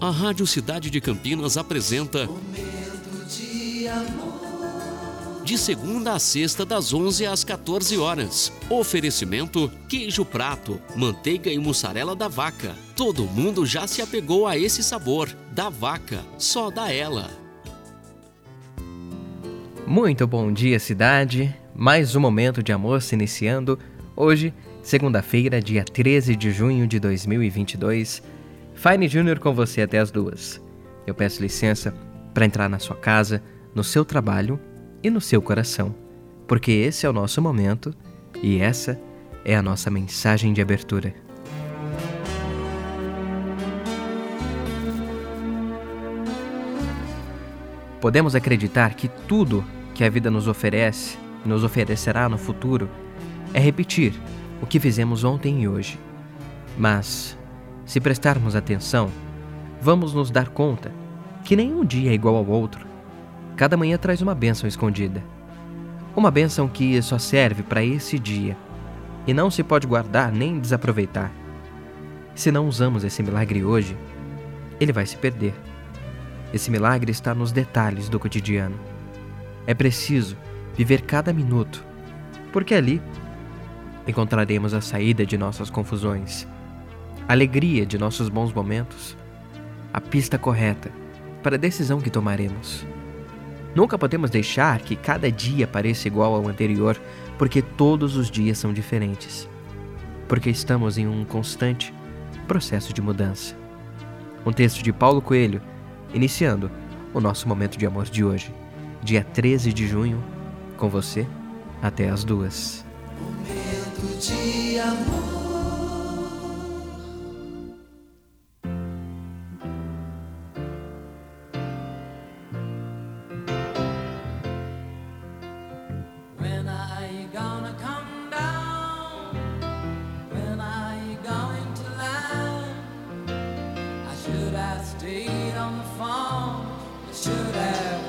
A Rádio Cidade de Campinas apresenta de segunda a sexta, das 11 às 14 horas. Oferecimento: queijo prato, manteiga e mussarela da vaca. Todo mundo já se apegou a esse sabor. Da vaca, só da ela. Muito bom dia, cidade. Mais um momento de amor se iniciando. Hoje, segunda-feira, dia 13 de junho de 2022. Fine Júnior com você até as duas. Eu peço licença para entrar na sua casa, no seu trabalho e no seu coração, porque esse é o nosso momento e essa é a nossa mensagem de abertura. Podemos acreditar que tudo que a vida nos oferece, nos oferecerá no futuro, é repetir o que fizemos ontem e hoje. Mas, se prestarmos atenção, vamos nos dar conta que nenhum dia é igual ao outro Cada manhã traz uma bênção escondida. Uma bênção que só serve para esse dia e não se pode guardar nem desaproveitar. Se não usamos esse milagre hoje, ele vai se perder. Esse milagre está nos detalhes do cotidiano. É preciso viver cada minuto, porque ali encontraremos a saída de nossas confusões, alegria de nossos bons momentos, a pista correta para a decisão que tomaremos. Nunca podemos deixar que cada dia pareça igual ao anterior, porque todos os dias são diferentes. Porque estamos em um constante processo de mudança. Um texto de Paulo Coelho, iniciando o nosso momento de amor de hoje, dia 13 de junho, com você até as duas. Momento de amor. stayed on the farm. I should have.